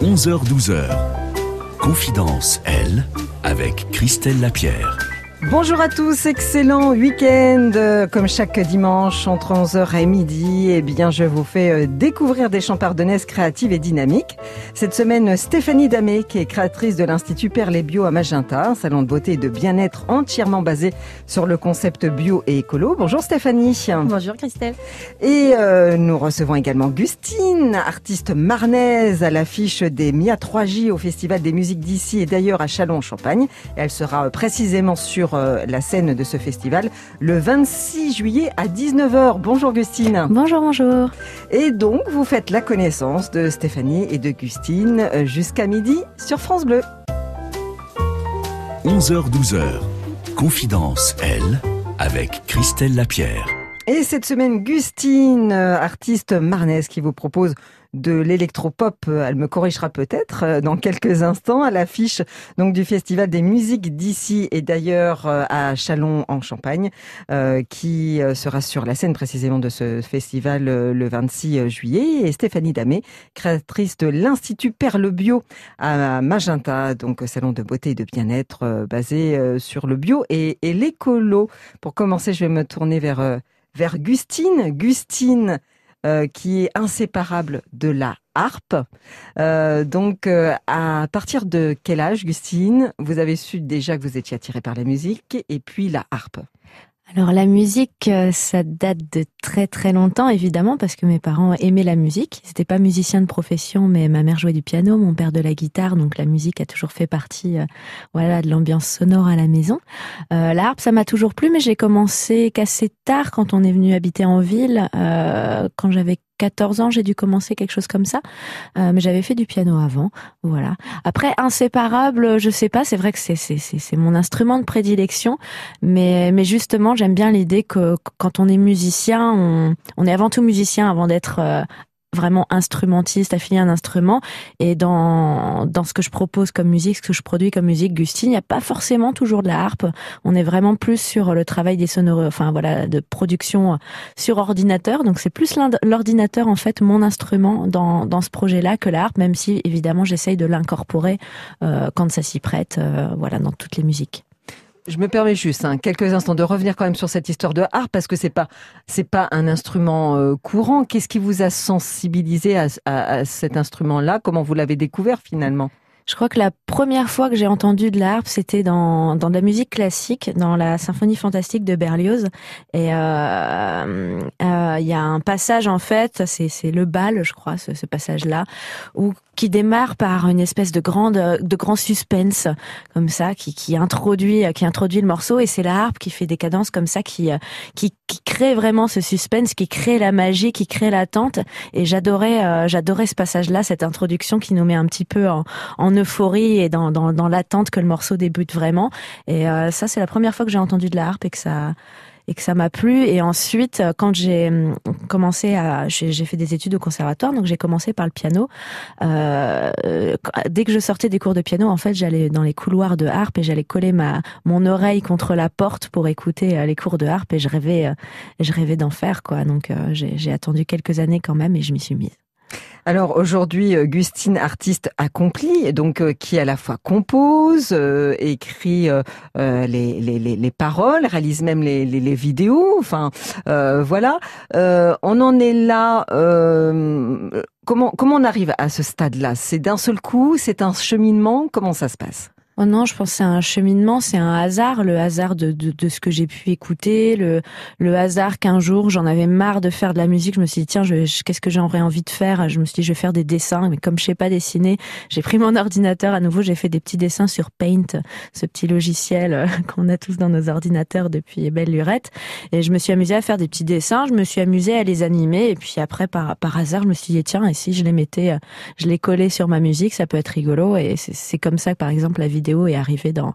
11h-12h. Confidence, elle, avec Christelle Lapierre. Bonjour à tous, excellent week-end. Comme chaque dimanche entre 11h et midi, eh bien, je vous fais euh, découvrir des chants pardonnaises créatives et dynamiques. Cette semaine, Stéphanie Damé, qui est créatrice de l'Institut Perles Bio à Magenta, un salon de beauté et de bien-être entièrement basé sur le concept bio et écolo. Bonjour Stéphanie. Bonjour Christelle. Et euh, nous recevons également Gustine, artiste marnaise à l'affiche des MIA 3J au Festival des musiques d'ici et d'ailleurs à Châlons-en-Champagne. Elle sera euh, précisément sur euh, la scène de ce festival le 26 juillet à 19h. Bonjour Gustine. Bonjour, bonjour. Et donc, vous faites la connaissance de Stéphanie et de Gustine euh, jusqu'à midi sur France Bleu. 11h-12h. Confidence, elle, avec Christelle Lapierre. Et cette semaine, Gustine, euh, artiste marnaise, qui vous propose de l'électropop. Euh, Elle me corrigera peut-être euh, dans quelques instants à l'affiche donc du Festival des musiques d'ici et d'ailleurs à Chalon en Champagne, qui sera sur la scène précisément de ce festival le 26 juillet. Et Stéphanie Damé, créatrice de l'Institut Perle Bio à Magenta, donc salon de beauté et de bien-être basé sur le bio et, et l'écolo. Pour commencer, je vais me tourner vers vers Gustine. Gustine, euh, qui est inséparable de la harpe. Euh, donc, euh, à partir de quel âge, Gustine, vous avez su déjà que vous étiez attirée par la musique et puis la harpe Alors la musique, euh, ça date de très très longtemps évidemment parce que mes parents aimaient la musique. Ils n'étaient pas musiciens de profession, mais ma mère jouait du piano, mon père de la guitare, donc la musique a toujours fait partie, euh, voilà, de l'ambiance sonore à la maison. Euh, la harpe, ça m'a toujours plu, mais j'ai commencé qu'assez tard quand on est venu habiter en ville. Euh, quand j'avais 14 ans, j'ai dû commencer quelque chose comme ça. Euh, mais j'avais fait du piano avant, voilà. Après, inséparable, je sais pas. C'est vrai que c'est c'est c'est mon instrument de prédilection, mais mais justement, j'aime bien l'idée que quand on est musicien, on on est avant tout musicien avant d'être euh, vraiment instrumentiste, affilié à un instrument. Et dans, dans ce que je propose comme musique, ce que je produis comme musique, Gustine, il n'y a pas forcément toujours de la harpe. On est vraiment plus sur le travail des sonores, enfin voilà, de production sur ordinateur. Donc c'est plus l'ordinateur, en fait, mon instrument dans, dans ce projet-là que la harpe, même si évidemment j'essaye de l'incorporer euh, quand ça s'y prête, euh, voilà, dans toutes les musiques. Je me permets juste hein, quelques instants de revenir quand même sur cette histoire de harpe parce que c'est pas c'est pas un instrument euh, courant. Qu'est-ce qui vous a sensibilisé à, cet instrument-là? Comment vous l'avez découvert finalement? Je crois que la première fois que j'ai entendu de la c'était dans, dans de la musique classique, dans la symphonie fantastique de Berlioz. Et euh, euh, il y a un passage, en fait, c'est, c'est le bal, je crois, ce, ce passage-là, où qui démarre par une espèce de grande de grand suspense comme ça qui, qui introduit qui introduit le morceau et c'est la qui fait des cadences comme ça qui qui, qui crée vraiment ce suspense qui crée la magie qui crée l'attente et j'adorais euh, j'adorais ce passage là cette introduction qui nous met un petit peu en, euphorie et dans, dans, dans l'attente que le morceau débute vraiment. Et euh, ça, c'est la première fois que j'ai entendu de la harpe et que ça et que ça m'a plu. Et ensuite, euh, quand j'ai hum, commencé à, j'ai fait des études au conservatoire, donc j'ai commencé par le piano. Euh, euh, dès que je sortais des cours de piano, en fait, j'allais dans les couloirs de harpe et j'allais coller ma mon oreille contre la porte pour écouter euh, les cours de harpe et je rêvais, euh, je rêvais d'en faire quoi. Donc euh, j'ai attendu quelques années quand même et je m'y suis mise. Alors aujourd'hui, euh, Gustine, artiste accomplie, donc euh, qui à la fois compose, euh, écrit les, les, les, les paroles, réalise même les, les, les vidéos. Enfin, voilà. On en est là. comment comment on arrive à ce stade-là? C'est d'un seul coup? C'est un cheminement? Comment ça se passe? Oh non, je pense c'est un cheminement, c'est un hasard, le hasard de, de, de ce que j'ai pu écouter, le, le hasard qu'un jour j'en avais marre de faire de la musique, je me suis dit tiens, je, qu'est-ce que j'aurais envie de faire? Je me suis dit je vais faire des dessins, mais comme je sais pas dessiner, j'ai pris mon ordinateur à nouveau, j'ai fait des petits dessins sur Paint, ce petit logiciel euh, qu'on a tous dans nos ordinateurs depuis belle lurette, et je me suis amusée à faire des petits dessins, je me suis amusée à les animer, et puis après par, par hasard je me suis dit tiens, et si je les mettais, euh, je les collais sur ma musique, ça peut être rigolo, et c'est comme ça que par exemple la vidéo est arrivée dans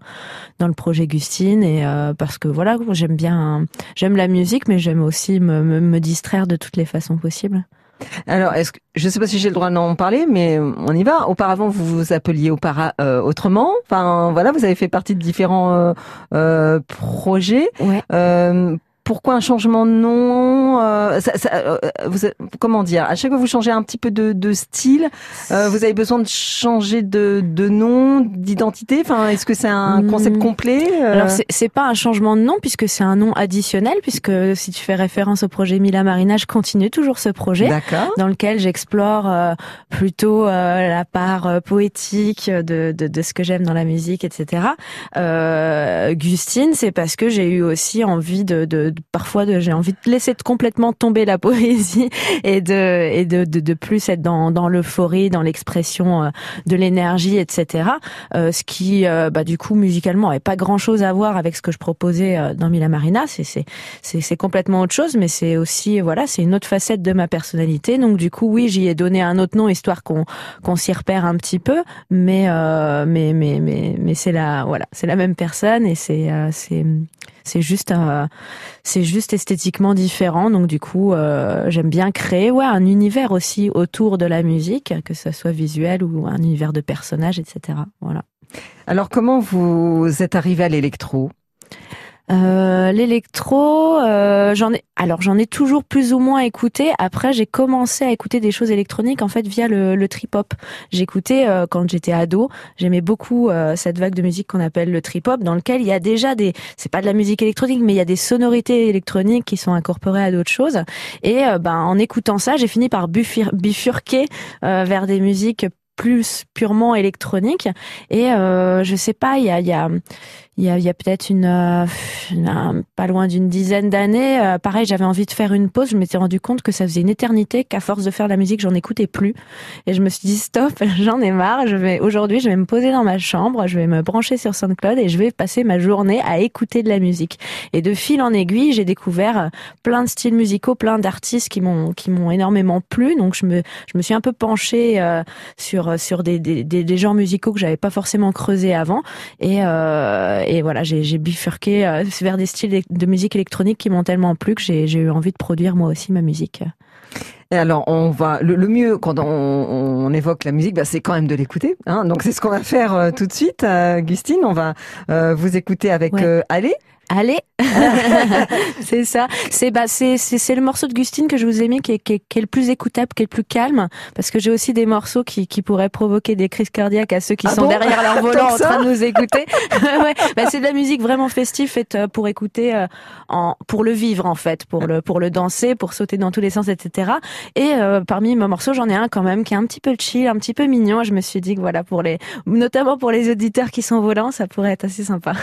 dans le projet Gustine et euh, parce que voilà j'aime bien j'aime la musique mais j'aime aussi me, me, me distraire de toutes les façons possibles Alors, est-ce que je ne sais pas si j'ai le droit d'en parler, mais on y va. Auparavant, vous vous appeliez euh, autrement. Enfin, voilà, vous avez fait partie de différents euh, euh, projets. ouais pourquoi un changement de nom euh, ça, ça, euh, vous, Comment dire À chaque fois que vous changez un petit peu de, de style, euh, vous avez besoin de changer de, de nom, d'identité? Enfin, est-ce que c'est un hmm. concept complet euh? Alors c'est pas un changement de nom puisque c'est un nom additionnel puisque si tu fais référence au projet Mila Marina, je continue toujours ce projet dans lequel j'explore plutôt la part poétique de, de, de ce que j'aime dans la musique, etc. Gustine, c'est parce que j'ai eu aussi envie de, de parfois j'ai envie de laisser complètement tomber la poésie et de et de, de, de plus être dans, dans l'euphorie, dans l'expression euh, de l'énergie, etc. Euh, ce qui, euh, bah, du coup, musicalement, avait pas grand chose à voir avec ce que je proposais dans Mila Marina. C'est c'est c'est complètement autre chose, mais c'est aussi voilà, c'est une autre facette de ma personnalité. Donc du coup, oui, j'y ai donné un autre nom histoire qu'on qu'on s'y repère un petit peu, mais mais mais mais mais c'est la voilà, c'est la même personne et c'est c'est c'est juste euh, c'est juste esthétiquement différent. Donc du coup, euh, j'aime bien créer ouais un univers aussi autour de la musique, que ce soit visuel ou un univers de personnages, etc. Voilà. Alors comment vous êtes arrivé à l'électro? Euh, l'électro, euh, j'en ai. Alors j'en ai toujours plus ou moins écouté. Après, j'ai commencé à écouter des choses électroniques en fait via le, le trip hop. J'écoutais euh, quand j'étais ado. J'aimais beaucoup cette vague de musique qu'on appelle le trip hop, dans lequel il y a déjà des. C'est pas de la musique électronique, mais il y a des sonorités électroniques qui sont incorporées à d'autres choses. Et ben en écoutant ça, j'ai fini par bifurquer vers des musiques plus purement électroniques. Et je sais pas, il y a, y a il y a, a peut-être une, euh, pas loin d'une dizaine d'années, euh, pareil, j'avais envie de faire une pause. Je m'étais rendu compte que ça faisait une éternité, qu'à force de faire de la musique, j'en écoutais plus. Et je me suis dit stop, j'en ai marre. Je vais aujourd'hui, je vais me poser dans ma chambre, je vais me brancher sur SoundCloud et je vais passer ma journée à écouter de la musique. Et de fil en aiguille, j'ai découvert euh, plein de styles musicaux, plein d'artistes qui m'ont qui m'ont énormément plu. Donc je me je me suis un peu penchée sur sur des, des, des, genres musicaux que j'avais pas forcément creusé avant et et voilà, j'ai bifurqué euh, vers des styles de musique électronique qui m'ont tellement plu que j'ai eu envie de produire moi aussi ma musique. Et alors, on va le, mieux quand on, évoque la musique, bah, c'est quand même de l'écouter. Hein. Donc, c'est ce qu'on va faire euh, tout de suite, euh, Gustine. On va vous écouter avec Allez. Allez, c'est ça. C'est bah c'est c'est le morceau de Gustine que je vous ai mis qui est, qui est, le plus écoutable, qui est le plus calme, parce que j'ai aussi des morceaux qui qui pourraient provoquer des crises cardiaques à ceux qui ah sont derrière leur volant en train de nous écouter. ouais, bah, c'est de la musique vraiment festive faite euh, pour écouter euh, en pour le vivre en fait, pour le pour le danser, pour sauter dans tous les sens, etc. Et euh, parmi mes morceaux, j'en ai un quand même qui est un petit peu chill, un petit peu mignon. Je me suis dit que voilà pour les notamment pour les auditeurs qui sont volants, ça pourrait être assez sympa.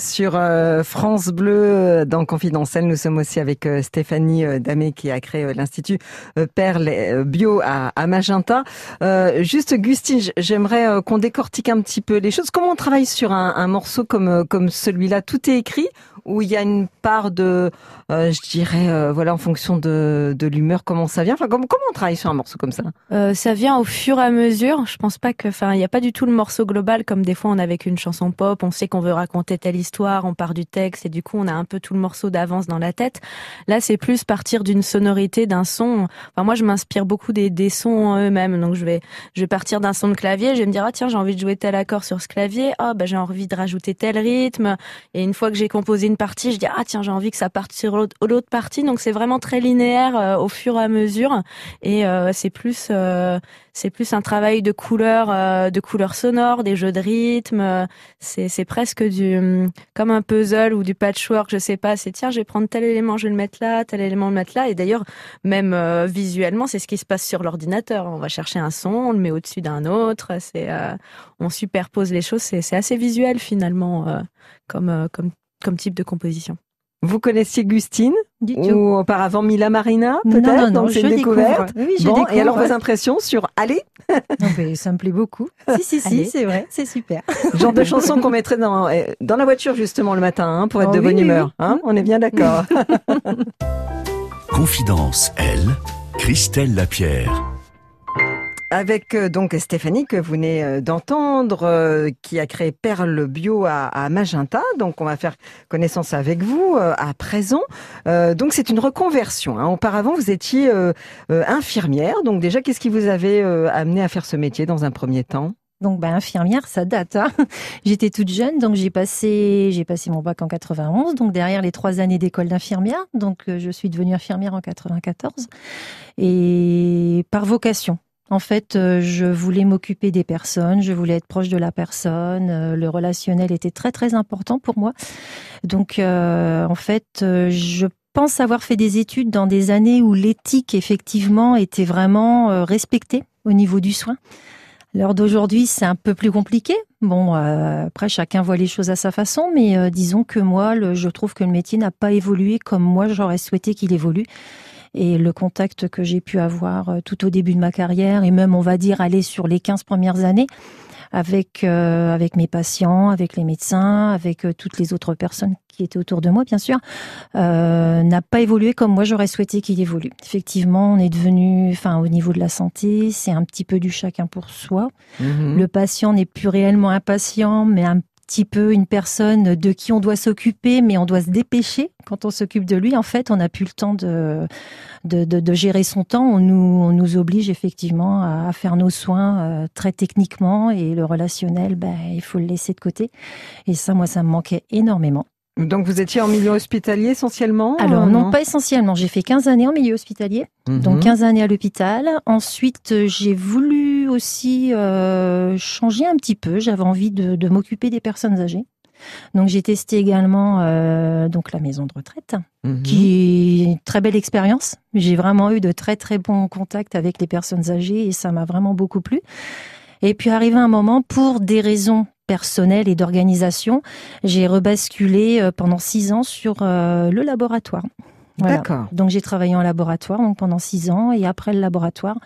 Sur France Bleu dans Confidentiel. Nous sommes aussi avec Stéphanie Damé qui a créé l'Institut Perle Bio à, Magenta. juste Gustine, j'aimerais qu'on décortique un petit peu les choses. Comment on travaille sur un, morceau comme, comme celui-là? Tout est écrit où il y a une part de, euh, je dirais, euh, voilà, en fonction de, de l'humeur, comment ça vient? Enfin, comment, comment on travaille sur un morceau comme ça? Euh, Ça vient au fur et à mesure. Je pense pas que, enfin, il n'y a pas du tout le morceau global comme des fois on a avec une chanson pop. On sait qu'on veut raconter telle histoire, on part du texte et du coup on a un peu tout le morceau d'avance dans la tête. Là, c'est plus partir d'une sonorité, d'un son. Enfin, moi, je m'inspire beaucoup des, des sons eux-mêmes. Donc, je vais, je vais partir d'un son de clavier. Je vais me dire, ah tiens, j'ai envie de jouer tel accord sur ce clavier. Bah j'ai envie de rajouter tel rythme. Et une fois que j'ai composé une partie, je dis ah tiens j'ai envie que ça parte sur l'autre partie. Donc c'est vraiment très linéaire euh, au fur et à mesure et euh, c'est plus euh, c'est plus un travail de couleurs de couleurs sonores, des jeux de rythme. c'est c'est presque du hum, comme un puzzle ou du patchwork. Je sais pas. C'est tiens je vais prendre tel élément, je vais le mettre là, tel élément le mettre là. Et d'ailleurs même visuellement c'est ce qui se passe sur l'ordinateur. On va chercher un son, on le met au-dessus d'un autre. On superpose les choses. C'est assez visuel finalement comme type de composition. Vous connaissiez Gustine du ou auparavant Mila Marina peut-être donc c'est une découverte. Oui, bon, et alors vos impressions sur Allez Ça me plaît beaucoup. si si si, c'est vrai, c'est super. Genre de chanson qu'on mettrait dans eh, dans la voiture justement le matin hein, pour être oh de bonne humeur. Hein On est bien d'accord. Confidence elle, Christelle Lapierre avec euh, donc Stéphanie que vous venez euh, d'entendre, euh, qui a créé Perle Bio à, Magenta. Donc on va faire connaissance avec vous à présent. donc c'est une reconversion. Hein. Auparavant vous étiez infirmière. Donc déjà qu'est-ce qui vous avait amené à faire ce métier dans un premier temps? Donc, ben, infirmière, ça date. Hein. J'étais toute jeune, donc j'ai passé, j'ai passé mon bac en 91. Donc derrière les trois années d'école d'infirmière, donc je suis devenue infirmière en 94 et par vocation. En fait, euh, je voulais m'occuper des personnes, je voulais être proche de la personne. Euh, le relationnel était très très important pour moi. Donc, euh, en fait, je pense avoir fait des études dans des années où l'éthique effectivement était vraiment respectée au niveau du soin. L'heure d'aujourd'hui, c'est un peu plus compliqué. Bon, après, chacun voit les choses à sa façon, mais disons que moi, je trouve que le métier n'a pas évolué comme moi j'aurais souhaité qu'il évolue et le contact que j'ai pu avoir euh, tout au début de ma carrière et même on va dire aller sur les 15 premières années avec euh, avec mes patients, avec les médecins, avec euh, toutes les autres personnes qui étaient autour de moi, bien sûr, euh, n'a pas évolué comme moi j'aurais souhaité qu'il évolue. Effectivement, on est devenu, enfin, au niveau de la santé, c'est un petit peu du chacun pour soi. Mhm. Le patient n'est plus réellement un patient, mais un petit peu une personne de qui on doit s'occuper, mais on doit se dépêcher quand on s'occupe de lui. En fait, on n'a plus le temps de, de, gérer son temps. On nous, on nous oblige effectivement à, faire nos soins euh, très techniquement et le relationnel, ben, il faut le laisser de côté. Et ça, moi, ça me manquait énormément. Donc vous étiez en milieu hospitalier essentiellement Alors non, pas essentiellement. J'ai fait 15 années en milieu hospitalier, mhm. donc 15 années à l'hôpital. Ensuite, j'ai voulu aussi euh, changer un petit peu. J'avais envie de, m'occuper des personnes âgées. Donc j'ai testé également euh, donc la maison de retraite, mhm. qui est une très belle expérience. J'ai vraiment eu de très très bons contacts avec les personnes âgées et ça m'a vraiment beaucoup plu. Et puis arrivé un moment, pour des raisons personnelles et d'organisation, j'ai rebasculé euh, pendant six ans sur euh, le laboratoire. D'accord. Donc j'ai travaillé en laboratoire donc pendant six ans et après le laboratoire,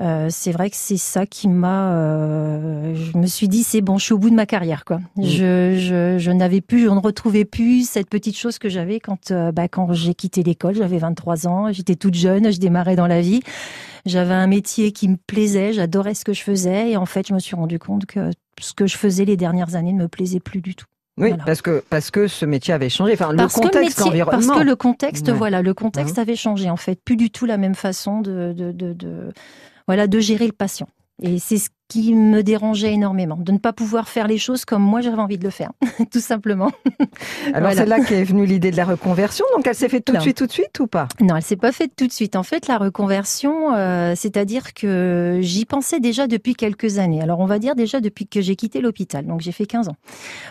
euh, c'est vrai que c'est ça qui m'a. Euh, je me suis dit c'est bon, je suis au bout de ma carrière quoi. Je, je, je n'avais plus, je ne retrouvais plus cette petite chose que j'avais quand euh, bah, quand j'ai quitté l'école. J'avais 23 ans, j'étais toute jeune, je démarrais dans la vie. J'avais un métier qui me plaisait, j'adorais ce que je faisais et en fait je me suis rendu compte que ce que je faisais les dernières années ne me plaisait plus du tout. Oui, parce que parce que ce métier avait changé. Enfin, le contexte que Parce que le contexte, voilà, le contexte avait changé en fait. Plus du tout la même façon de, de, de, de voilà, de gérer le patient. Et c'est ce qui me dérangeait énormément, de ne pas pouvoir faire les choses comme moi j'avais envie de le faire, tout simplement. Alors c'est là qu'est venue l'idée de la reconversion, donc elle s'est faite tout de suite, tout de suite ou pas? Non, elle s'est pas faite tout de suite. En fait, la reconversion, euh, c'est-à-dire que j'y pensais déjà depuis quelques années. Alors on va dire déjà depuis que j'ai quitté l'hôpital, donc j'ai fait 15 ans.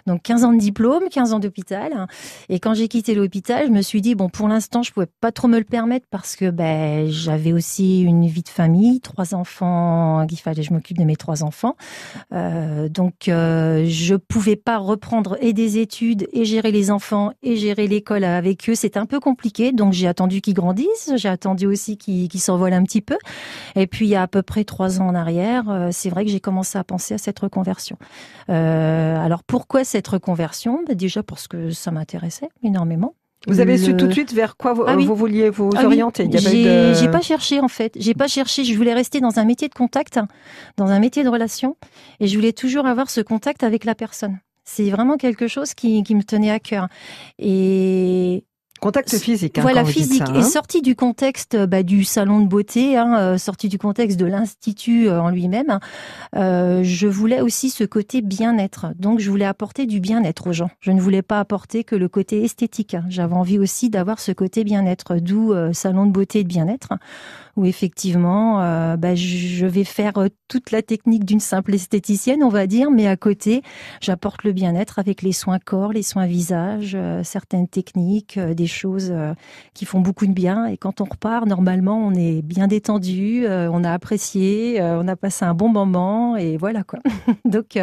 Donc 15 ans de diplôme, 15 ans d'hôpital. Et quand j'ai quitté l'hôpital, je me suis dit, bon, pour l'instant, je pouvais pas trop me le permettre parce que ben, j'avais aussi une vie de famille, trois enfants, il fallait que je m'occupe de mes trois enfants. Euh, donc, euh, je pouvais pas reprendre et des études et gérer les enfants et gérer l'école avec eux. C'était un peu compliqué. Donc, j'ai attendu qu'ils grandissent. J'ai attendu aussi qu'ils s'envolent un petit peu. Et puis, il y a à peu près trois ans en arrière, euh, c'est vrai que j'ai commencé à penser à cette reconversion. Euh, alors, pourquoi cette reconversion? Ben, Déjà parce que ça m'intéressait énormément. Vous avez su tout de suite vers quoi vous, Ah oui. vous vouliez vous Ah oui. orienter J'ai de- j'ai pas cherché en fait. J'ai pas cherché. Je voulais rester dans un métier de contact, dans un métier de relation, et je voulais toujours avoir ce contact avec la personne. C'est vraiment quelque chose qui, qui me tenait à cœur. Et Contact physique. hein, voilà, physique. ça, Et hein. sorti du contexte bah, du salon de beauté, hein, euh, sorti du contexte de l'institut euh, en lui-même, euh, je voulais aussi ce côté bien-être. Donc, je voulais apporter du bien-être aux gens. Je ne voulais pas apporter que le côté esthétique. J'avais envie aussi d'avoir ce côté bien-être, d'où euh, salon de beauté et de bien-être, où effectivement, euh, bah, je vais faire euh, toute la technique d'une simple esthéticienne, on va dire, mais à côté, j'apporte le bien-être avec les soins corps, les soins visage, euh, certaines techniques, des choses qui font beaucoup de bien. Et quand on repart, normalement, on est bien détendu, on a apprécié, on a passé un bon moment, et voilà quoi. Donc,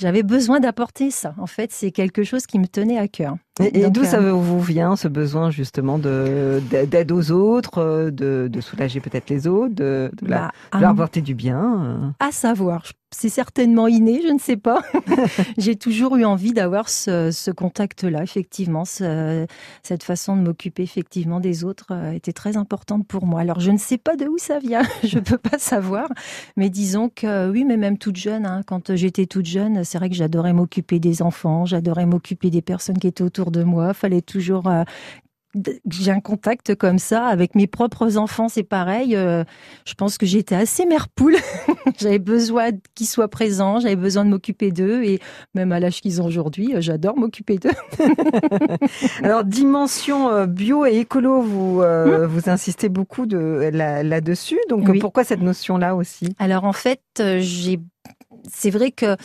j'avais besoin d'apporter ça. En fait, c'est quelque chose qui me tenait à cœur. Et, d'où euh, ça vous vient ce besoin justement de d'aide aux autres, euh, de, de soulager peut-être les autres, de, de, la- bah, de leur apporter du bien euh? À savoir, je- c'est certainement inné, je ne sais pas. J'ai toujours eu envie d'avoir ce, contact-là, effectivement. ce- cette façon de m'occuper effectivement des autres euh, était très importante pour moi. Alors, je ne sais pas de où ça vient, je peux pas savoir. Mais disons que oui, mais même toute jeune, hein, quand j'étais toute jeune, c'est vrai que j'adorais m'occuper des enfants, j'adorais m'occuper des personnes qui étaient autour de moi. Fallait toujours euh, j'ai un contact comme ça avec mes propres enfants, c'est pareil. Euh, je pense que j'étais assez mère poule. j'avais besoin qu'ils soient présents, j'avais besoin de m'occuper d'eux et même à l'âge qu'ils ont aujourd'hui, euh, j'adore m'occuper d'eux. Alors dimension euh, bio et écolo, vous euh, vous insistez beaucoup de là- là-dessus. Donc Oui. pourquoi cette notion-là aussi? Alors en fait, j'ai c'est vrai que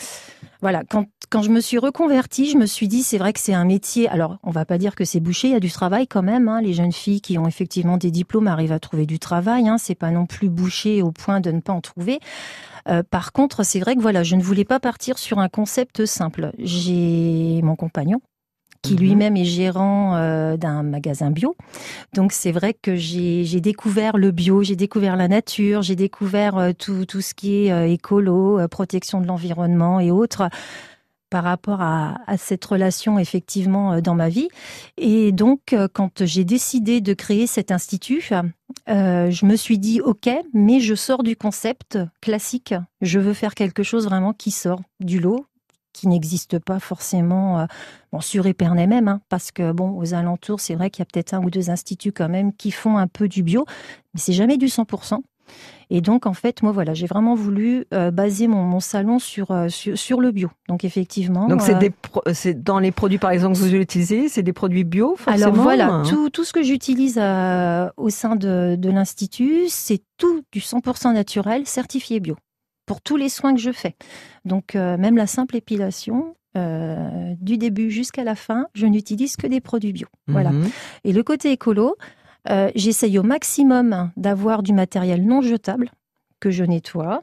voilà, quand quand je me suis reconvertie, je me suis dit c'est vrai que c'est un métier. Alors, on va pas dire que c'est bouché, il y a du travail quand même. Hein. Les jeunes filles qui ont effectivement des diplômes arrivent à trouver du travail. Hein. C'est pas non plus bouché au point de ne pas en trouver. Euh, par contre, c'est vrai que voilà, je ne voulais pas partir sur un concept simple. J'ai mon compagnon qui Mhm. lui-même est gérant euh, d'un magasin bio. Donc c'est vrai que j'ai découvert le bio, j'ai découvert la nature, j'ai découvert euh, tout, tout ce qui est euh, écolo, protection de l'environnement et autres par rapport à, à cette relation effectivement dans ma vie. Et donc quand j'ai décidé de créer cet institut, euh, je me suis dit ok, mais je sors du concept classique. Je veux faire quelque chose vraiment qui sort du lot qui n'existe pas forcément euh, bon, sur Épernay même, hein, parce que bon, aux alentours, c'est vrai qu'il y a peut-être un ou deux instituts quand même qui font un peu du bio, mais c'est jamais du 100%. Et donc, en fait, moi, voilà, j'ai vraiment voulu euh, baser mon, mon salon sur, euh, sur, sur le bio. Donc, effectivement. Donc c'est euh, dans les produits par exemple que vous utilisez, c'est des produits bio forcément. alors voilà, hein tout, tout ce que j'utilise au sein de, de l'Institut, c'est tout du 100% naturel, certifié bio, pour tous les soins que je fais. Donc euh, même la simple épilation, euh, du début jusqu'à la fin, je n'utilise que des produits bio. Voilà. Mhm. Et le côté écolo, euh, j'essaye au maximum d'avoir du matériel non jetable que je nettoie,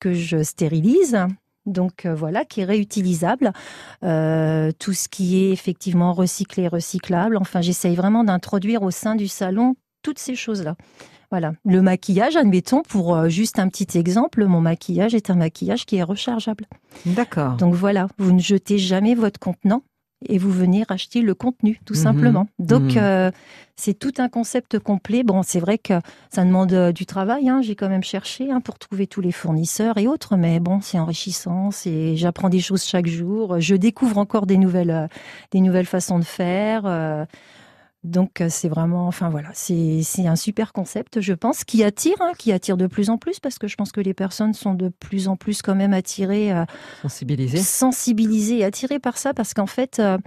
que je stérilise. Donc euh, voilà, qui est réutilisable. Tout ce qui est effectivement recyclé, recyclable. Enfin, j'essaye vraiment d'introduire au sein du salon toutes ces choses-là. Voilà. Le maquillage, admettons, pour euh, juste un petit exemple, mon maquillage est un maquillage qui est rechargeable. D'accord. Donc voilà, vous ne jetez jamais votre contenant et vous venez racheter le contenu, tout Mhm. simplement. Donc Mhm. euh, c'est tout un concept complet. Bon, c'est vrai que ça demande euh, du travail. hein. J'ai quand même cherché hein, pour trouver tous les fournisseurs et autres, mais bon, c'est enrichissant. C'est, j'apprends des choses chaque jour. Je découvre encore des nouvelles, euh, des nouvelles façons de faire. Donc euh, c'est vraiment, enfin voilà, c'est c'est un super concept, je pense, qui attire, hein, qui attire de plus en plus, parce que je pense que les personnes sont de plus en plus quand même attirées, euh, Sensibilisé. sensibilisées et attirées par ça, parce qu'en fait, euh,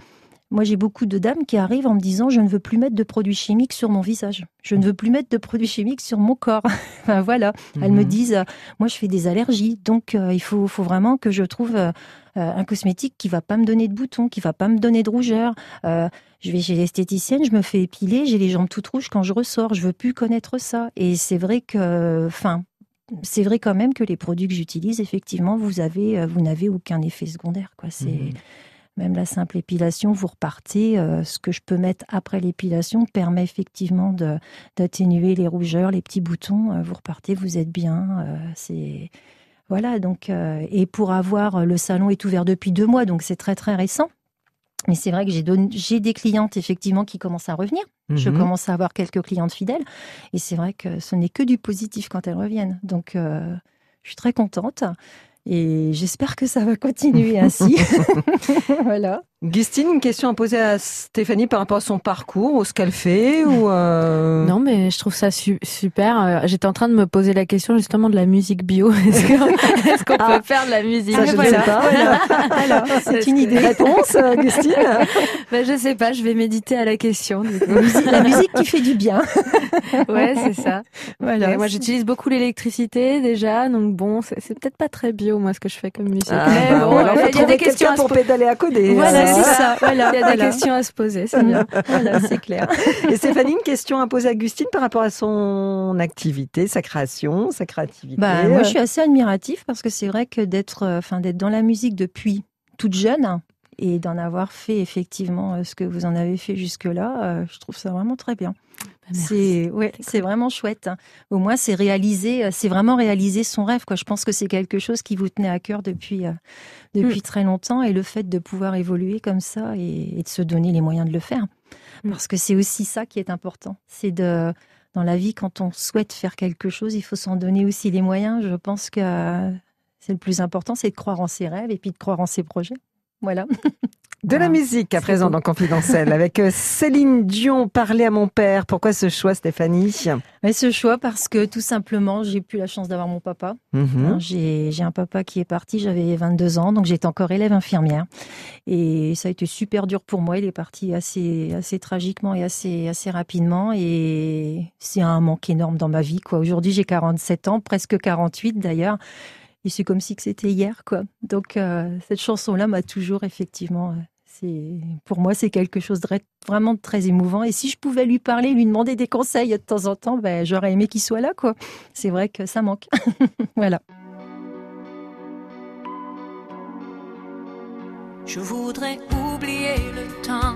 moi j'ai beaucoup de dames qui arrivent en me disant je ne veux plus mettre de produits chimiques sur mon visage, je ne veux plus mettre de produits chimiques sur mon corps. enfin voilà, elles me Mhm. disent euh, moi je fais des allergies, donc euh, il faut, faut vraiment que je trouve euh, un cosmétique qui va pas me donner de boutons, qui va pas me donner de rougeur. Euh, je vais chez l'esthéticienne, je me fais épiler, j'ai les jambes toutes rouges quand je ressors. Je veux plus connaître ça. Et c'est vrai que, enfin, c'est vrai quand même que les produits que j'utilise, effectivement, vous avez, vous n'avez aucun effet secondaire. Quoi. C'est mhm. Même la simple épilation, vous repartez. ce que je peux mettre après l'épilation permet effectivement d'atténuer les rougeurs, les petits boutons. vous repartez, vous êtes bien. c'est voilà, donc, euh, et pour avoir, euh, le salon est ouvert depuis deux mois, donc c'est très très récent. Mais c'est vrai que j'ai des clientes effectivement qui commencent à revenir. Je mhm. commence à avoir quelques clientes fidèles. Et c'est vrai que ce n'est que du positif quand elles reviennent. Donc, euh, je suis très contente. Et j'espère que ça va continuer ainsi. voilà. Gustine, une question à poser à Stéphanie par rapport à son parcours, ou ce qu'elle fait ou euh, Non, mais je trouve ça super. Euh, j'étais en train de me poser la question justement de la musique bio. Est-ce qu'on ah. peut faire de la musique ça, Je ne sais pas. Alors, c'est une idée. Réponse, euh, Gustine ben, Je sais pas, je vais méditer à la question. La musique qui fait du bien. ouais, c'est ça. Voilà. moi, j'utilise beaucoup l'électricité déjà, donc bon, c'est peut-être pas très bio, moi, ce que je fais comme musique. Ah, mais bon, il y a des questions pour pédaler à coder. Voilà, c'est ça. Voilà, il y a des questions à se poser, c'est bien. Voilà, c'est clair. Et Stéphanie, une question à poser à Augustine par rapport à son activité, sa création, sa créativité. Bah, moi, je suis assez admiratif parce que c'est vrai que d'être, euh, enfin, d'être dans la musique depuis toute jeune et d'en avoir fait effectivement euh, ce que vous en avez fait jusque-là, euh, je trouve ça vraiment très bien. Bah, c'est ouais, c'est vraiment chouette. Hein. Au moins, c'est réaliser, euh, c'est vraiment réaliser son rêve. Quoi. Je pense que c'est quelque chose qui vous tenait à cœur depuis depuis mm. très longtemps, et le fait de pouvoir évoluer comme ça et, de se donner les moyens de le faire, mm. parce que c'est aussi ça qui est important. C'est de dans la vie, quand on souhaite faire quelque chose, il faut s'en donner aussi les moyens. Je pense que c'est le plus important, c'est de croire en ses rêves et puis de croire en ses projets. Voilà. De la musique à présent dans Confidentiel avec euh, Céline Dion, Parler à mon père. Pourquoi ce choix, Stéphanie? Ce choix parce que tout simplement, j'ai plus la chance d'avoir mon papa. Mhm. Hein, j'ai un papa qui est parti, j'avais 22 ans, donc j'étais encore élève infirmière. Et ça a été super dur pour moi. Il est parti assez, assez tragiquement et assez, assez rapidement. Et c'est un manque énorme dans ma vie. Aujourd'hui, j'ai 47 ans, presque 48 d'ailleurs. Et c'est comme si c'était hier, quoi. Donc euh, cette chanson-là m'a toujours effectivement, euh, c'est pour moi c'est quelque chose de vraiment très émouvant. Et si je pouvais lui parler, lui demander des conseils de temps en temps, ben j'aurais aimé qu'il soit là, quoi. C'est vrai que ça manque. voilà. Je voudrais oublier le temps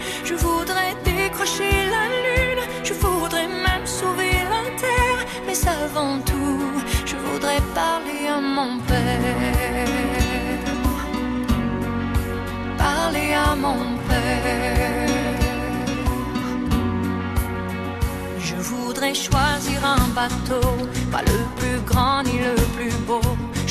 Décrocher la lune, je voudrais même sauver la terre, mais avant tout, je voudrais parler à mon père. Parler à mon père. Je voudrais choisir un bateau, pas le plus grand ni le plus beau.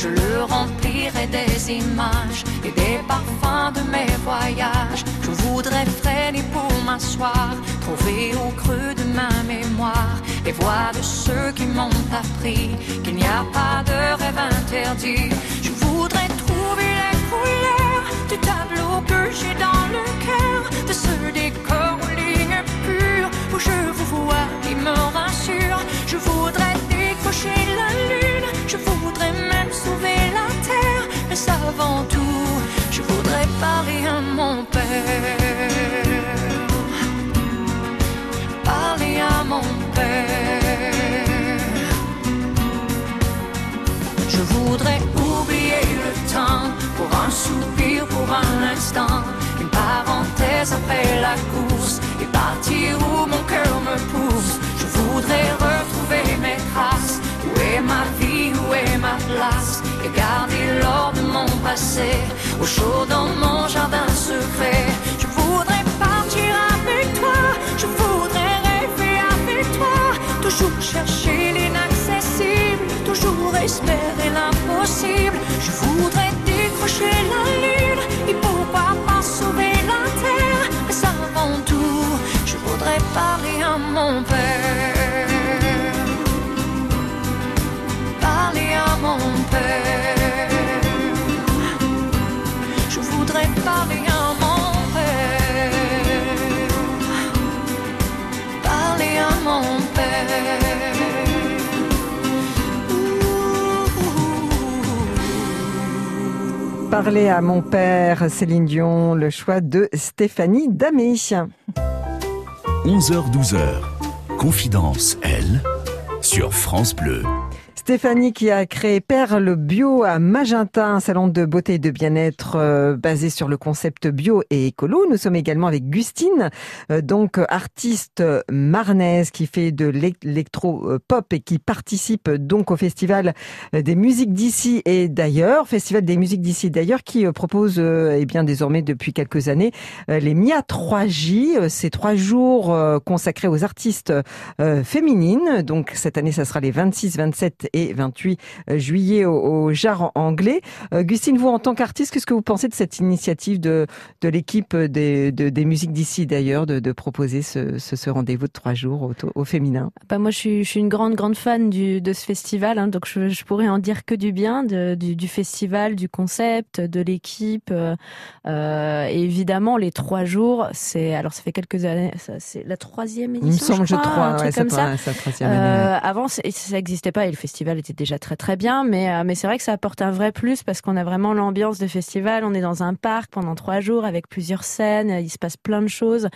Je le remplirai des images et des parfums de mes voyages. Je voudrais freiner pour m'asseoir, trouver au creux de ma mémoire les voix de ceux qui m'ont appris qu'il n'y a pas de rêve interdit. Je voudrais trouver les couleurs du tableau que j'ai dans le cœur, de ce décor aux lignes pures où je vous vois qui me rassure. Je voudrais décrocher la lune, je voudrais même sauver la terre, mais avant tout, je voudrais parler à mon père. Parler à mon père. Je voudrais oublier le temps pour un soupir, pour un instant, une parenthèse après la course et garder l'or de mon passé au chaud dans mon jardin secret. Je voudrais partir avec toi. Je voudrais rêver avec toi. Toujours chercher l'inaccessible. Toujours espérer l'impossible. Je voudrais décrocher la lune. Et pourquoi pas sauver la terre? Mais avant tout, je voudrais parler à mon père. Je voudrais Parler à mon père, Parler à mon père. Parler à mon père, Céline Dion, le choix de Stéphanie Damé. 11h-12h, Confidence, elle, sur France Bleu. Stéphanie qui a créé Perle Bio à Magenta, un salon de beauté et de bien-être euh, basé sur le concept bio et écolo. Nous sommes également avec Gustine, euh, donc artiste marnaise qui fait de l'électro-pop et qui participe donc au festival des musiques d'ici et d'ailleurs, festival des musiques d'ici et d'ailleurs qui euh, propose eh bien désormais depuis quelques années les MIA 3J, ces trois jours consacrés aux artistes féminines. Donc cette année, ça sera les 26, 27 et 28 euh, juillet au, au Jar anglais. Gustine, vous en tant qu'artiste, qu'est-ce que vous pensez de cette initiative de, de l'équipe des, de, des musiques d'ici d'ailleurs de, de, proposer ce, ce, ce rendez-vous de trois jours au, au féminin? Bah Moi, je suis, je suis, une grande, grande fan du, de ce festival, hein, donc je, je, pourrais en dire que du bien de, du, du, festival, du concept, de l'équipe. Euh, euh et évidemment, les trois jours, c'est alors ça fait quelques années, c'est la troisième édition. Il me semble, je, crois, je ouais, comme ça. Euh, avant, ça n'existait pas et le festival festival était déjà très très bien, mais euh, mais c'est vrai que ça apporte un vrai plus parce qu'on a vraiment l'ambiance de festival. On est dans un parc pendant trois jours avec plusieurs scènes. Il se passe plein de choses.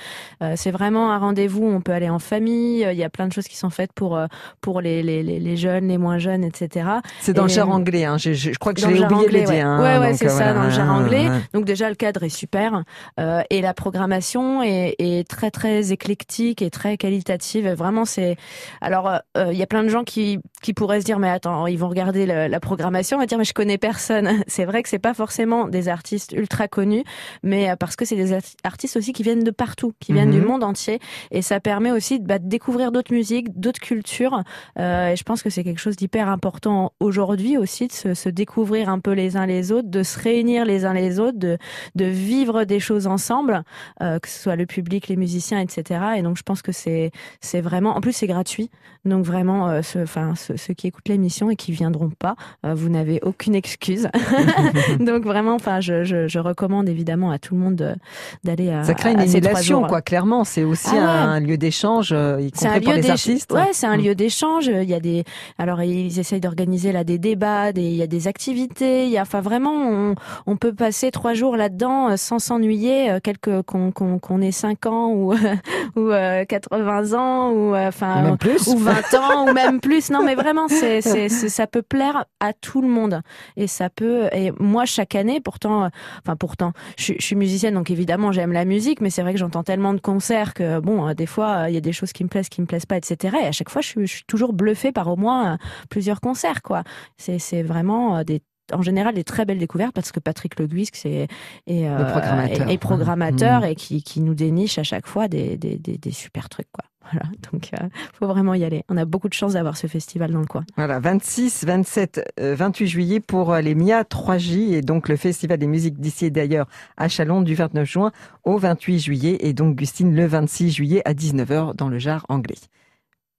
Euh, c'est vraiment un rendez-vous. On peut aller en famille. Il y a plein de choses qui sont faites pour euh, pour les, les, les jeunes, les moins jeunes, etc. C'est dans le genre anglais. Hein. Je, je, je, crois que je l'ai oublié de le dire. Hein. Ouais, ouais, c'est ça, dans le genre anglais. Donc déjà le cadre est super euh, et la programmation est, est, très très éclectique et très qualitative. Vraiment, c'est alors il y a plein de gens qui qui pourraient se dire mais attends, ils vont regarder la, la programmation, on va dire mais je connais personne. C'est vrai que c'est pas forcément des artistes ultra connus, mais euh, parce que c'est des artistes aussi qui viennent de partout, qui viennent du mhm. monde entier, et ça permet aussi bah, de découvrir d'autres musiques, d'autres cultures. Euh, et je pense que c'est quelque chose d'hyper important aujourd'hui aussi de se, se, découvrir un peu les uns les autres, de se réunir les uns les autres, de, de vivre des choses ensemble, euh, que ce soit le public, les musiciens, etc. Et donc je pense que c'est c'est vraiment, en plus c'est gratuit, donc vraiment, euh, enfin ceux, qui écoutent l'émission et qui viendront pas, euh, vous n'avez aucune excuse. Donc vraiment, enfin, je, je, je, recommande évidemment à tout le monde d'aller à. Ça crée une émulation, quoi. Clairement, c'est aussi ah ouais. un, lieu d'échange, euh, y compris pour les artistes. Ouais, c'est un mm. lieu d'échange. Il y a des, alors ils essayent d'organiser là des débats, des, il y a des activités. Il y a, enfin vraiment, on, on peut passer trois jours là-dedans euh, sans s'ennuyer, quelque qu'on qu'on qu'on ait 5 ans ou ou 80 ans ou enfin ou 20 ans ou même plus. Non, mais vraiment, c'est c'est, ça peut plaire à tout le monde. Et ça peut, et moi, chaque année, pourtant, enfin, pourtant, je, je suis musicienne, donc évidemment, j'aime la musique, mais c'est vrai que j'entends tellement de concerts que, bon, des fois, il y a des choses qui me plaisent, qui me plaisent pas, etc. Et à chaque fois, je suis, je suis toujours bluffée par au moins plusieurs concerts, quoi. C'est, c'est vraiment des en général des très belles découvertes parce que Patrick Le Guisque c'est est, euh, programmateur, est, est programmateur mmh. et qui, qui nous déniche à chaque fois des, des, des, des super trucs quoi. Voilà, donc euh, faut vraiment y aller. On a beaucoup de chance d'avoir ce festival dans le coin. Voilà, 26, 27, euh, 28 juillet pour euh, les MIA 3J et donc le festival des musiques d'ici et d'ailleurs à Chalon du 29 juin au 28 juillet et donc Gustine le 26 juillet à 19h dans le jar anglais.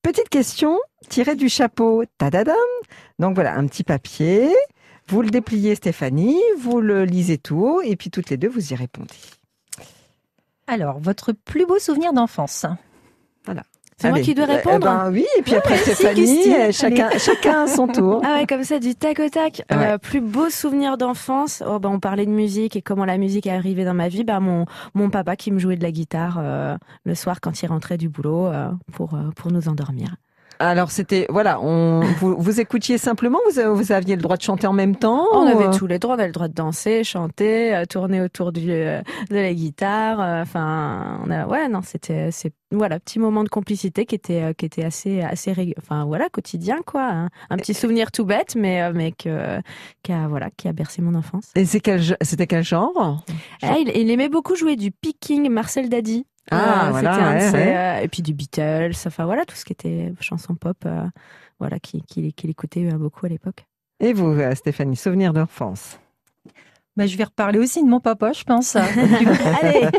Petite question tirée du chapeau. Tadadam. Donc voilà, un petit papier. Vous le dépliez Stéphanie, vous le lisez tout haut et puis toutes les deux vous y répondez. Alors, votre plus beau souvenir d'enfance? C'est moi qui dois eh répondre. ben oui, et puis après Stéphanie, chacun, chacun à son tour. Ah ouais, comme ça, du tac au tac. Ouais. Euh, plus beau souvenir d'enfance. Oh, ben, on parlait de musique et comment la musique est arrivée dans ma vie. Ben, mon, mon papa qui me jouait de la guitare euh, le soir quand il rentrait du boulot euh, pour, pour nous endormir. Alors c'était voilà, on, vous, vous écoutiez simplement, vous, vous aviez le droit de chanter en même temps. On ou... avait tous les droits, on avait le droit de danser, chanter, euh, tourner autour du, euh, de la guitare. Euh, enfin, on a ouais non, c'était c'est voilà petit moment de complicité qui était qui était assez assez enfin voilà quotidien quoi, hein. un petit souvenir tout bête mais mais que qui a voilà qui a bercé mon enfance. Et c'est quel c'était quel genre? Ah, il, il aimait beaucoup jouer du picking Marcel Dadi. Ah, euh, voilà, ouais, ses, ouais. euh, et puis du Beatles, enfin voilà, tout ce qui était chanson pop, euh, voilà, qui, qui, qui écoutait beaucoup à l'époque. Et vous, Stéphanie, souvenir d'enfance? Bah, je vais reparler aussi de mon papa, je pense. Allez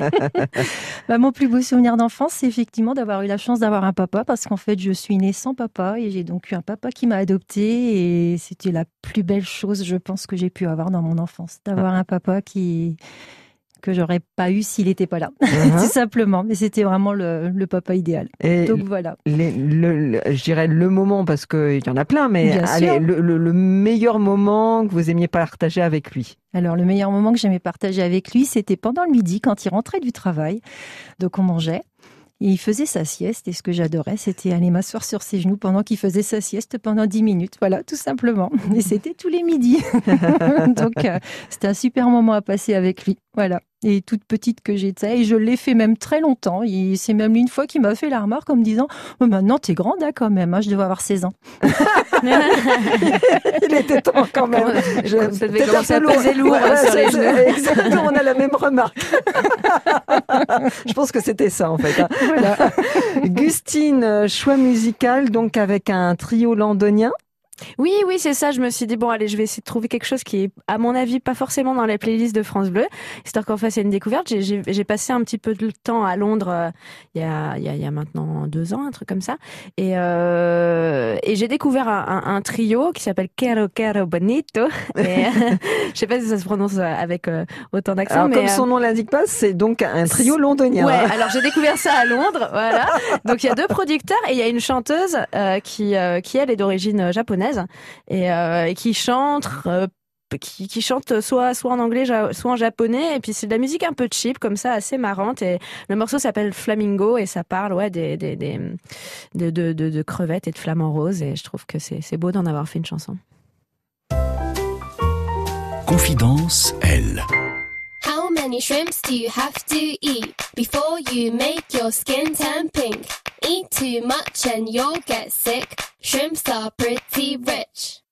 bah, Mon plus beau souvenir d'enfance, c'est effectivement d'avoir eu la chance d'avoir un papa, parce qu'en fait, je suis née sans papa, et j'ai donc eu un papa qui m'a adoptée, et c'était la plus belle chose, je pense, que j'ai pu avoir dans mon enfance, d'avoir un papa qui que j'aurais pas eu s'il n'était pas là, Uh-huh. tout simplement. Mais c'était vraiment le, le papa idéal. Et Donc voilà. les- le, le- je dirais le moment, parce qu'il y en a plein, mais allez, le, le- le meilleur moment que vous aimiez partager avec lui. Alors, le meilleur moment que j'aimais partager avec lui, c'était pendant le midi, quand il rentrait du travail. Donc, on mangeait. Et il faisait sa sieste. Et ce que j'adorais, c'était aller m'asseoir sur ses genoux pendant qu'il faisait sa sieste pendant 10 minutes. Voilà, tout simplement. Et c'était tous les midis. Donc, euh, c'était un super moment à passer avec lui. Voilà. Et toute petite que j'étais. Et je l'ai fait même très longtemps. Et c'est même une fois qu'il m'a fait la remarque en me disant oh, Maintenant, t'es grande hein, quand même. hein, je devais avoir 16 ans. Il était temps quand même. Je- Ça devait commencer à peser lourd, sur les Exactement, on a la même remarque. Je pense que c'était ça en fait. hein. Voilà. Gustine, euh, choix musical donc avec un trio londonien. Oui, oui, c'est ça. Je me suis dit, bon, allez, je vais essayer de trouver quelque chose qui est, à mon avis, pas forcément dans les playlists de France Bleu, histoire qu'on fasse une découverte. J'ai- passé un petit peu de temps à Londres euh, il y, a, il y, maintenant deux ans, un truc comme ça. Et, euh, et j'ai découvert un, un- un trio qui s'appelle Caro Caro Bonito. Et, euh, je sais pas si ça se prononce avec euh, autant d'accent, comme son nom l'indique pas, c'est donc un trio londonien. Ouais, alors j'ai découvert ça à Londres, voilà. Donc il y a deux producteurs et il y a une chanteuse qui, qui elle est d'origine euh, euh, et qui chante. euh, qui, chante soit soit en anglais soit en japonais et puis c'est de la musique un peu cheap comme ça assez marrante et le morceau s'appelle Flamingo et ça parle ouais des, des, de, crevettes et de flamants roses et je trouve que c'est beau d'en avoir fait une chanson. Confidence L. How many shrimps do you have to eat before you make your skin turn pink? Eat too much and you'll get sick. Shrimps are pretty rich.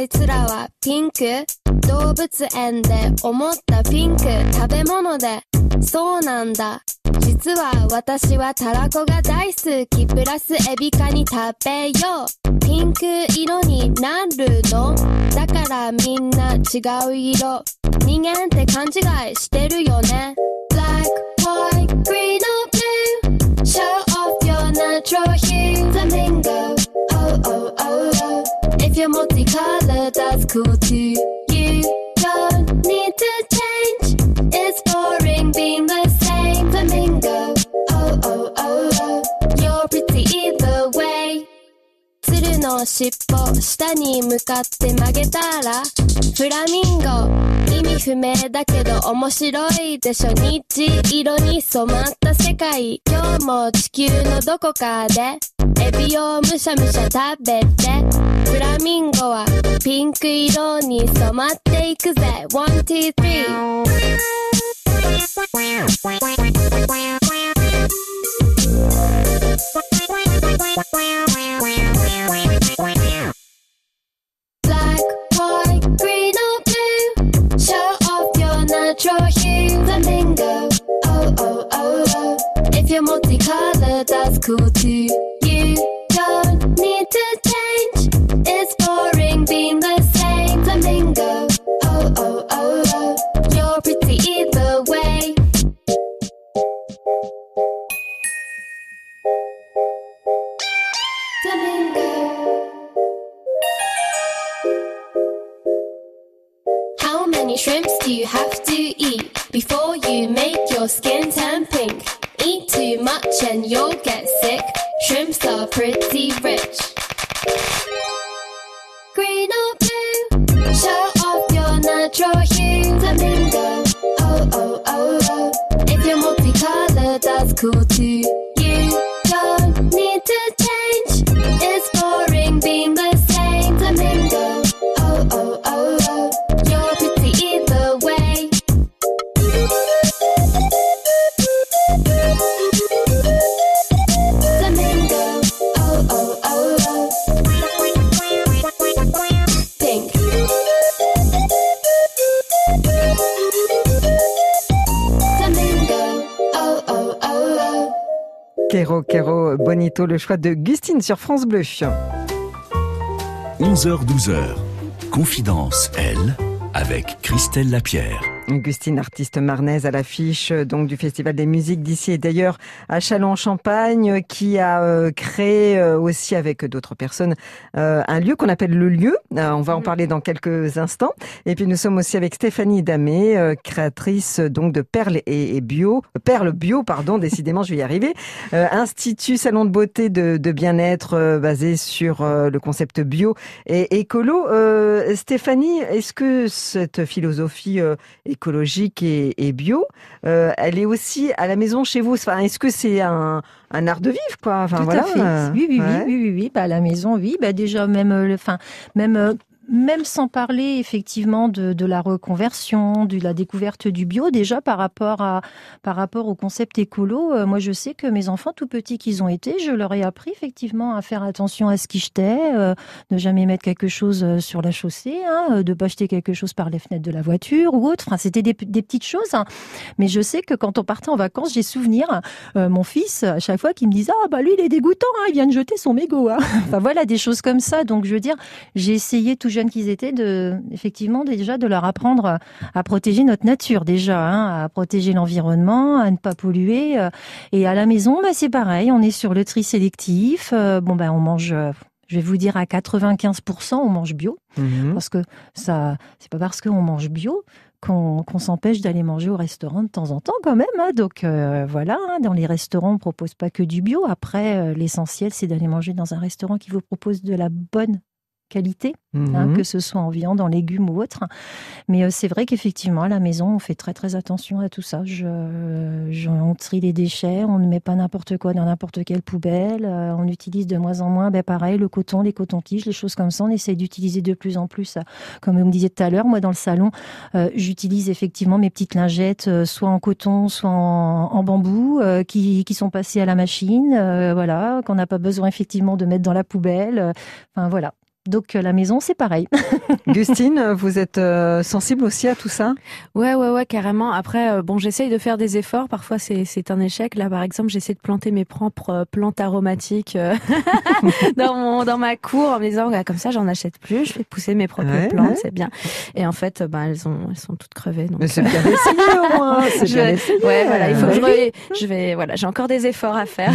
いつらはピンク？動物園で思ったピンク。食べ物で。そうなんだ。実は私はたらこが大好き。プラスエビカニ食べよう。ピンク色になるの？だからみんな違う色。人間って勘違いしてるよね。Black, white, green or blue? Show off your natural hue Flamingo, oh oh oh your multicolored, that's cool too You don't need to change It's boring being the same Flamingo, oh oh oh oh You're pretty either way 鶴の尻尾下に向かって曲げたらフラミンゴ意味不明だけど面白いでしょ虹色に染まった世界今日も地球のどこかでエビをむしゃむしゃ食べてフラミンゴはピンク色に染まっていくぜ。1, 2, 3 Bonito, le choix de Gustine sur France Bleu. 11h-12h, Confidence, elle, avec Christelle Lapierre. Augustine, artiste marnaise à l'affiche euh, donc du Festival des musiques d'ici et d'ailleurs à Châlons-en-Champagne, qui a euh, créé euh, aussi avec d'autres personnes un lieu qu'on appelle le lieu. on va en parler dans quelques instants. Et puis nous sommes aussi avec Stéphanie Damé, créatrice donc de Perles et, Bio, Perles Bio, pardon, décidément je vais y arriver. Institut salon de beauté de, de bien-être basé sur le concept bio et écolo. Stéphanie, est-ce que cette philosophie est écologique et, bio. Euh, elle est aussi à la maison chez vous. Enfin, Est-ce que c'est un, art de vivre, quoi? Enfin, Tout à fait. Oui, oui, oui, oui, oui, Bah, à la maison, oui. Bah, déjà, même, euh, enfin, même euh, même sans parler effectivement de, la reconversion, de la découverte du bio, déjà par rapport à par rapport au concept écolo, euh, moi je sais que mes enfants tout petits qu'ils ont été, je leur ai appris effectivement à faire attention à ce qu'ils jetaient, euh, ne jamais mettre quelque chose euh, sur la chaussée, hein, de pas jeter quelque chose par les fenêtres de la voiture ou autre. Enfin, c'était des, petites choses. Hein. Mais je sais que quand on partait en vacances, j'ai souvenir mon fils à chaque fois qui me disait ah bah lui il est dégoûtant, hein, il vient de jeter son mégot. Hein. enfin voilà des choses comme ça. Donc je veux dire, j'ai essayé tout qu'ils étaient, de, effectivement, déjà de leur apprendre à protéger notre nature, déjà, hein, à protéger l'environnement, à ne pas polluer. Euh, et à la maison, bah, c'est pareil, on est sur le tri sélectif. Euh, bon, ben, on mange je vais vous dire à 95%, on mange bio. Mhm. Parce que ça, c'est pas parce qu'on mange bio qu'on s'empêche d'aller manger au restaurant de temps en temps quand même. Hein. Donc euh, voilà, hein, dans les restaurants, on propose pas que du bio. Après, l'essentiel, c'est d'aller manger dans un restaurant qui vous propose de la bonne qualité, hein, mhm. que ce soit en viande, en légumes ou autre. Mais euh, c'est vrai qu'effectivement, à la maison, on fait très très attention à tout ça. Je, on trie les déchets, on ne met pas n'importe quoi dans n'importe quelle poubelle. Euh, on utilise de moins en moins, ben pareil, le coton, les cotons-tiges, les choses comme ça. On essaye d'utiliser de plus en plus. Euh, comme vous me disiez tout à l'heure, moi dans le salon, j'utilise effectivement mes petites lingettes, soit en coton, soit en, bambou, qui, qui, sont passées à la machine, voilà, qu'on n'a pas besoin effectivement de mettre dans la poubelle. Enfin voilà, donc euh, la maison, c'est pareil. Gustine, vous êtes euh, sensible aussi à tout ça? Ouais, ouais, ouais, carrément. Après, euh, bon, j'essaye de faire des efforts. Parfois, c'est un échec. Là, par exemple, j'essaie de planter mes propres plantes aromatiques dans mon dans ma cour en me disant, comme ça, j'en achète plus. Je fais pousser mes propres plantes, c'est bien. Et en fait, ben, elles ont elles sont toutes crevées. Donc, Mais c'est bien essayé au moins. C'est bien essayé. Ouais, voilà. Il faut que je, je vais, voilà, j'ai encore des efforts à faire.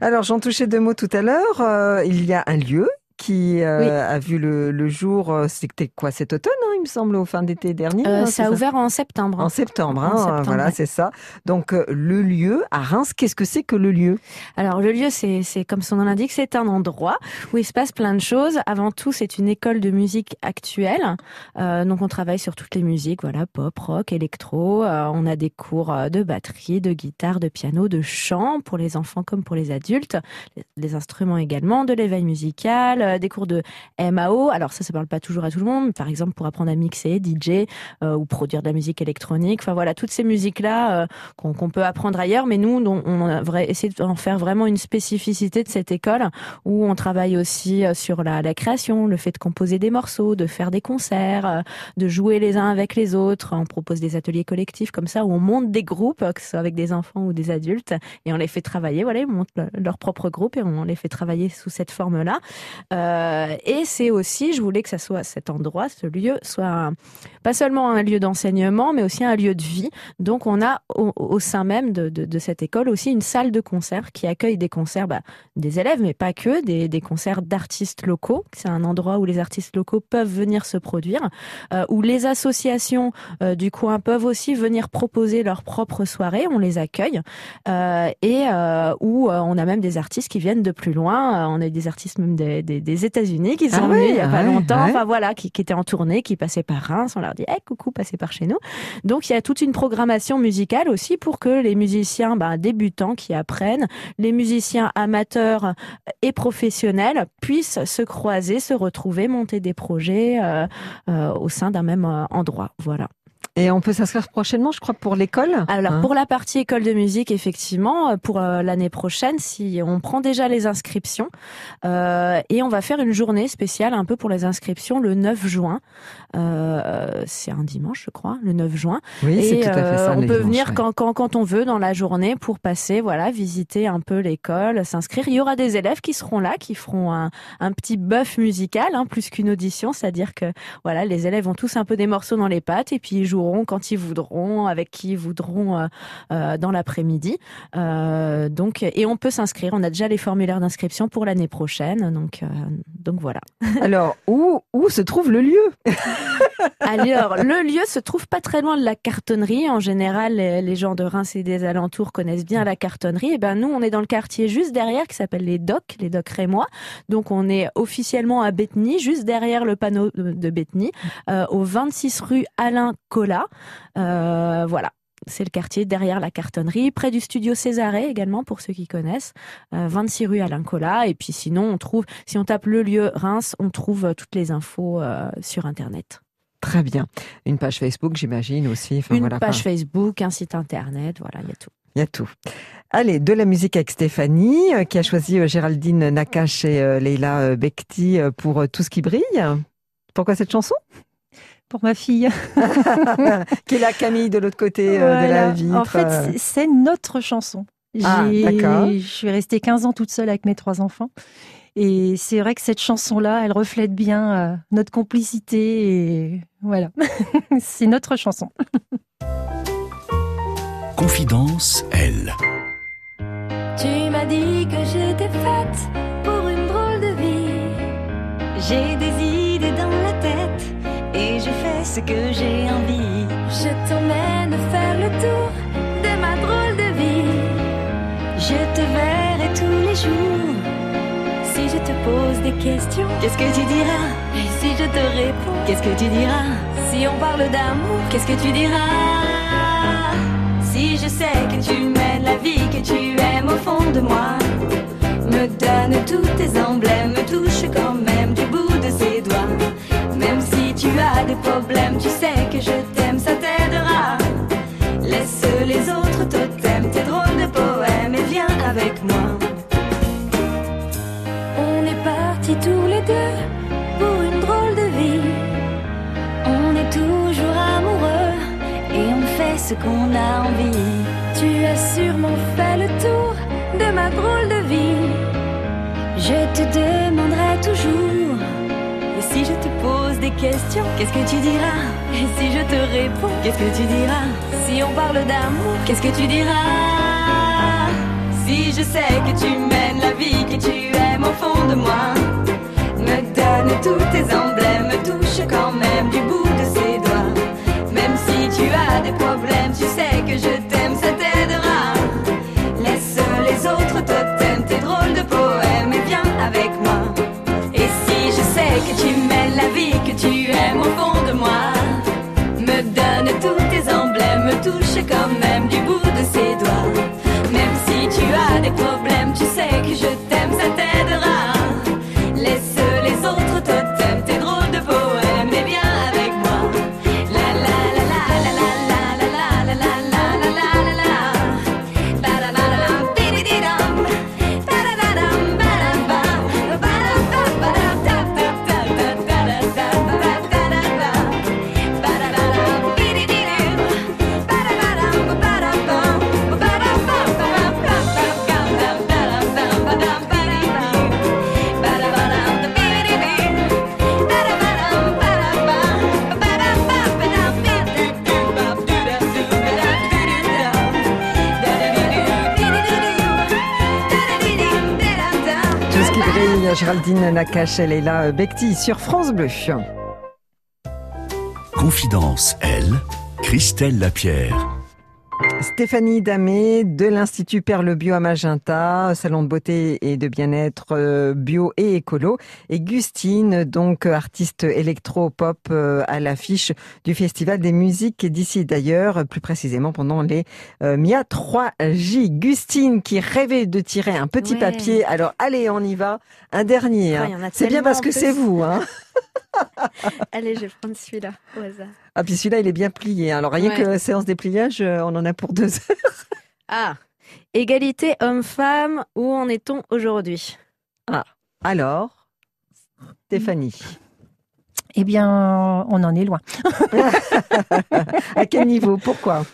Alors, j'en touchais deux mots tout à l'heure. il y a un lieu qui euh, a vu le, jour, euh, c'était quoi cet automne, hein, il me semble, au fin d'été dernier euh, hein, Ça a ouvert en septembre. En septembre, hein, voilà, c'est ça. Donc le lieu à Reims, qu'est-ce que c'est que le lieu? Alors le lieu, c'est comme son nom l'indique, c'est un endroit où il se passe plein de choses. Avant tout, c'est une école de musique actuelle. donc on travaille sur toutes les musiques, voilà, pop, rock, électro. on a des cours de batterie, de guitare, de piano, de chant pour les enfants comme pour les adultes, les instruments également, de l'éveil musical euh, des cours de MAO. Alors ça, ça parle pas toujours à tout le monde. Par exemple, pour apprendre à mixer, DJ euh, ou produire de la musique électronique. Enfin voilà, toutes ces musiques-là euh, qu'on peut apprendre ailleurs. Mais nous, on, on essayer d'en faire vraiment une spécificité de cette école où on travaille aussi sur la, création, le fait de composer des morceaux, de faire des concerts, de jouer les uns avec les autres. On propose des ateliers collectifs comme ça où on monte des groupes, que ce soit avec des enfants ou des adultes, et on les fait travailler. Voilà, ils montent leur propre groupe et on les fait travailler sous cette forme-là. Et c'est aussi, je voulais que ça soit cet endroit, ce lieu, soit pas seulement un lieu d'enseignement, mais aussi un lieu de vie. Donc on a au, sein même de, cette école aussi une salle de concert qui accueille des concerts bah, des élèves, mais pas que, des, concerts d'artistes locaux. C'est un endroit où les artistes locaux peuvent venir se produire, euh, où les associations euh, du coin peuvent aussi venir proposer leurs propres soirées. On les accueille euh, et euh, où on a même des artistes qui viennent de plus loin. on a des artistes même des des États-Unis qui sont ah venus il y a pas longtemps, enfin voilà, qui, qui, étaient en tournée, qui passaient par Reims. On leur dit, hey, coucou, passez par chez nous. Donc il y a toute une programmation musicale aussi pour que les musiciens bah, débutants qui apprennent, les musiciens amateurs et professionnels puissent se croiser, se retrouver, monter des projets euh, euh, au sein d'un même euh, endroit. Voilà. Et on peut s'inscrire prochainement, je crois, pour l'école Alors hein pour la partie école de musique, effectivement, euh, pour euh, l'année prochaine, si on prend déjà les inscriptions, euh, et on va faire une journée spéciale un peu pour les inscriptions le 9 juin. Euh, c'est un dimanche, je crois, le 9 juin. Oui, c'est Et tout à fait euh, ça. on peut dimanche, venir ouais. quand, quand, quand on veut dans la journée pour passer, voilà, visiter un peu l'école, s'inscrire. Il y aura des élèves qui seront là, qui feront un, un petit buff musical, hein, plus qu'une audition, c'est-à-dire que voilà, les élèves ont tous un peu des morceaux dans les pattes et puis ils joueront quand ils voudront, avec qui ils voudront euh, euh, dans l'après-midi. Euh, donc, et on peut s'inscrire. On a déjà les formulaires d'inscription pour l'année prochaine. Donc, donc voilà. Alors, où, où se trouve le lieu? Alors, le lieu se trouve pas très loin de la cartonnerie. En général, les, gens de Reims et des alentours connaissent bien la cartonnerie. Et ben, nous, on est dans le quartier juste derrière qui s'appelle les Docks, les Docks Rémois. Donc, on est officiellement à Bethny, juste derrière le panneau de, euh, au 26 rue Alain Collat. Euh, voilà. C'est le quartier derrière la cartonnerie, près du studio Césarée également pour ceux qui connaissent, euh, 26 rue Alain Collat. Et puis sinon, on trouve, si on tape le lieu Reims, on trouve euh, toutes les infos euh, sur Internet. Très bien. Une page Facebook, j'imagine aussi. Enfin, Une voilà, page quoi. Facebook, un site internet, voilà, il y a tout. Il y a tout. Allez, de la musique avec Stéphanie, euh, qui a choisi euh, Géraldine Nakache et euh, Leila euh, Bekti euh, pour euh, Tout ce qui brille. Pourquoi cette chanson? Pour ma fille. Qui est la Camille de l'autre côté euh, de la vitre. En fait, euh. c'est- notre chanson. Ah. Je suis restée 15 ans toute seule avec mes trois enfants. Et c'est vrai que cette chanson-là, elle reflète bien euh, notre complicité. Et voilà, c'est notre chanson. Confidence L. Tu m'as dit que j'étais faite pour une drôle de vie. J'ai des je fais ce que j'ai envie. Je t'emmène faire le tour de ma drôle de vie. Je te verrai tous les jours. Si je te pose des questions, qu'est-ce que tu diras? Et si je te réponds, qu'est-ce que tu diras? Si on parle d'amour, qu'est-ce que tu diras? Si je sais que tu mènes la vie que tu aimes au fond de moi, me donne tous tes emblèmes, me touche quand même du bout de ses doigts. Même si tu as des problèmes, tu sais que je t'aime, ça t'aidera. Laisse les autres totems, tes drôles de poèmes et viens avec moi. On est partis tous les deux pour une drôle de vie. On est toujours amoureux et on fait ce qu'on a envie. Tu as sûrement fait le tour de ma drôle de vie. Je te demanderai toujours. Qu'est-ce que tu diras? Et si je te réponds, qu'est-ce que tu diras? Si on parle d'amour, qu'est-ce que tu diras? Si je sais que tu mènes la vie que tu aimes au fond de moi, me donne tous tes emblèmes, me touche quand même du bout de ses doigts. Même si tu as des problèmes, tu sais que je Come. Géraldine Nakache et Leila Bekti sur France Bleu. Confidence L. Christelle Lapierre. Stéphanie Damé de l'Institut Perle Bio à Magenta, salon de beauté et de bien-être euh, bio et écolo. Et Gustine, donc artiste électro-pop euh, à l'affiche du Festival des musiques d'ici d'ailleurs, plus précisément pendant les euh, MIA 3J. Gustine qui rêvait de tirer un petit Ouais. papier. Alors allez, on y va. Un dernier. Ah, hein. C'est bien parce que c'est vous. Hein. Allez, je vais prendre celui-là au hasard. Ah, puis celui-là, il est bien plié. Alors, rien Ouais. que séance dépliage, euh, on en a pour deux heures. Ah, égalité homme-femme, où en est-on aujourd'hui? Alors, Stéphanie, Eh bien, on en est loin. à quel niveau? Pourquoi?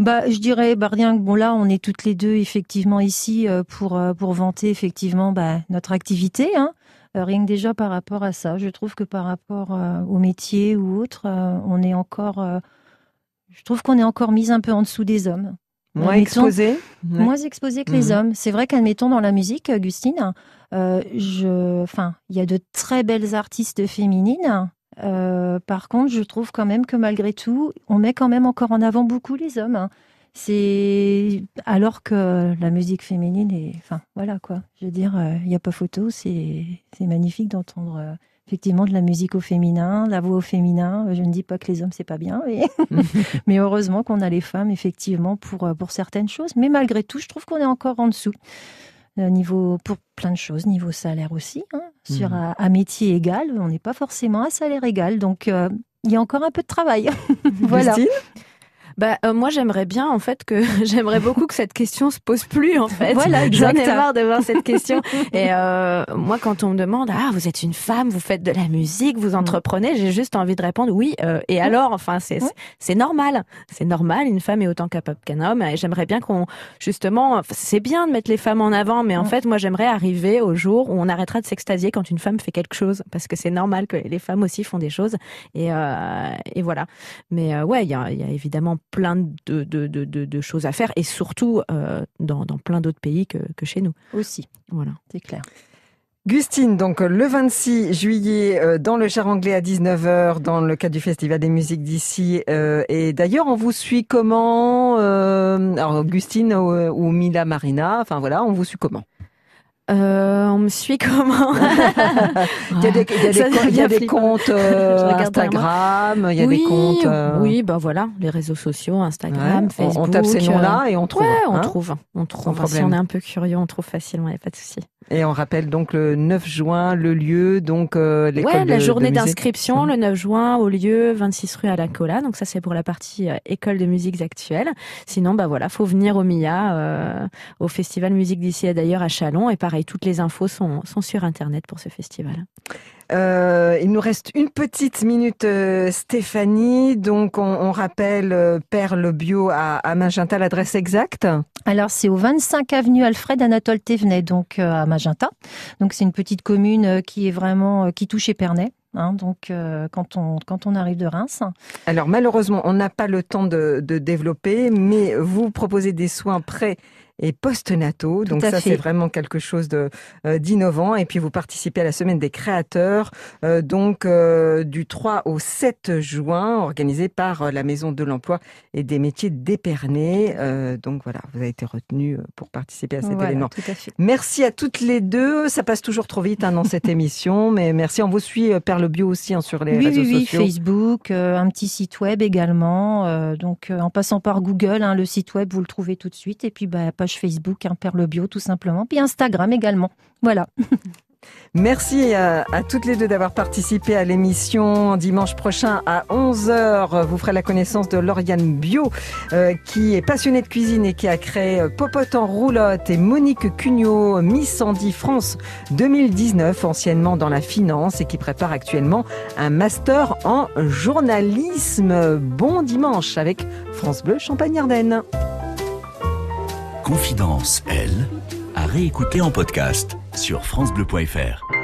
Bah, je dirais, bah, rien que bon là, on est toutes les deux effectivement ici euh, pour euh, pour vanter effectivement bah, notre activité. Hein. Euh, rien que déjà par rapport à ça, je trouve que par rapport euh, au métier ou autre, euh, on est encore, je trouve qu'on est encore mise un peu en dessous des hommes. Moins exposé Ouais. moins exposés que les Mhm. hommes. C'est vrai qu'admettons dans la musique, Augustine, euh, je, enfin, il y a de très belles artistes féminines. Euh, par contre, je trouve quand même que malgré tout, on met quand même encore en avant beaucoup les hommes. C'est alors que la musique féminine est, enfin, voilà quoi. Je veux dire, euh, il n'y a pas photo. C'est magnifique d'entendre. euh, Effectivement, de la musique au féminin, la voix au féminin. Je ne dis pas que les hommes, c'est pas bien, mais, mais heureusement qu'on a les femmes, effectivement, pour, euh, pour certaines choses. Mais malgré tout, je trouve qu'on est encore en dessous. Euh, niveau, pour plein de choses, niveau salaire aussi. hein. Sur Mhm. un, un métier égal, on n'est pas forcément à salaire égal. Donc, euh, il y a encore un peu de travail. voilà. Bah euh, moi j'aimerais bien en fait que j'aimerais beaucoup que cette question se pose plus en fait. Voilà, J'en ai marre de voir cette question. Et euh, moi quand on me demande ah vous êtes une femme, vous faites de la musique, vous entreprenez, j'ai juste envie de répondre oui. euh, et alors enfin c'est c'est normal, c'est normal. Une femme est autant capable qu'un homme. Et j'aimerais bien qu'on justement c'est bien de mettre les femmes en avant, mais en fait moi j'aimerais arriver au jour où on arrêtera de s'extasier quand une femme fait quelque chose parce que c'est normal que les femmes aussi font des choses. Et euh, et voilà. Mais euh, ouais, il y a, il y a évidemment plein de, de, de, de, de choses à faire et surtout euh, dans, dans plein d'autres pays que, que chez nous. Aussi, Voilà. c'est clair. Gustine, donc le 26 juillet euh, dans le Cher Anglais à 19h dans le cadre du Festival des musiques d'ici. euh, et d'ailleurs, on vous suit comment euh, Alors Gustine ou, ou Mila Marina, enfin voilà, on vous suit comment? Euh, on me suit comment Il y a des, il y a des Ça co- il y a devient des flippant. comptes euh, Instagram, il y a oui, des comptes... euh, Oui, bah voilà, les réseaux sociaux, Instagram, Facebook. on tape ces noms-là et on trouve. Ouais, on hein. trouve, on trouve. Sans Si problème. on est un peu curieux, on trouve facilement, il n'y a pas de souci. Et on rappelle donc le 9 juin, le lieu, donc euh, l'école Ouais, la journée d'inscription, le 9 juin, au lieu 26 rue à la Cola. Donc ça, c'est pour la partie euh, école de musiques actuelles. Sinon, bah voilà, faut venir au MIA, euh, au Festival Musique d'ici et d'ailleurs à Chalon. Et pareil, toutes les infos sont, sont sur Internet pour ce festival. Euh, il nous reste une petite minute, euh, Stéphanie. Donc, on, on rappelle euh, Perle Bio à, à Magenta, l'adresse exacte. Alors, c'est au 25 avenue Alfred Anatole Thévenet, donc à Magenta. Donc, c'est une petite commune qui est vraiment qui touche Épernay. Hein, donc, euh, quand on quand on arrive de Reims, Alors, malheureusement, on n'a pas le temps de, de développer, mais vous proposez des soins pré et post-nataux. Donc, ça, c'est vraiment quelque chose euh, d'innovant. Et puis, vous participez à la semaine des créateurs, euh, donc euh, du 3 au 7 juin, organisée par la Maison de l'Emploi et des métiers d'Épernay. Euh, donc, voilà, vous avez été retenu pour participer à cet Voilà, événement. tout à fait. Merci à toutes les deux. Ça passe toujours trop vite hein, dans cette émission, mais merci. On vous suit Perle Bio aussi hein, sur les oui, réseaux oui, oui, sociaux. Facebook, euh, un petit site web également. donc, en passant par Google, hein, le site web, vous le trouvez tout de suite. Et puis, bah, page Facebook, hein, Perle Bio, tout simplement. Puis Instagram également. Voilà. Merci à, toutes les deux d'avoir participé à l'émission. Dimanche prochain à 11h, vous ferez la connaissance de Lauriane Bio, euh, qui est passionnée de cuisine et qui a créé euh, Popote en roulotte et Monique Cugnot, Miss Andy France 2019, anciennement dans la finance et qui prépare actuellement un master en journalisme. Bon dimanche avec France Bleu Champagne-Ardenne. Confidence, elle, à réécouter en podcast sur FranceBleu.fr.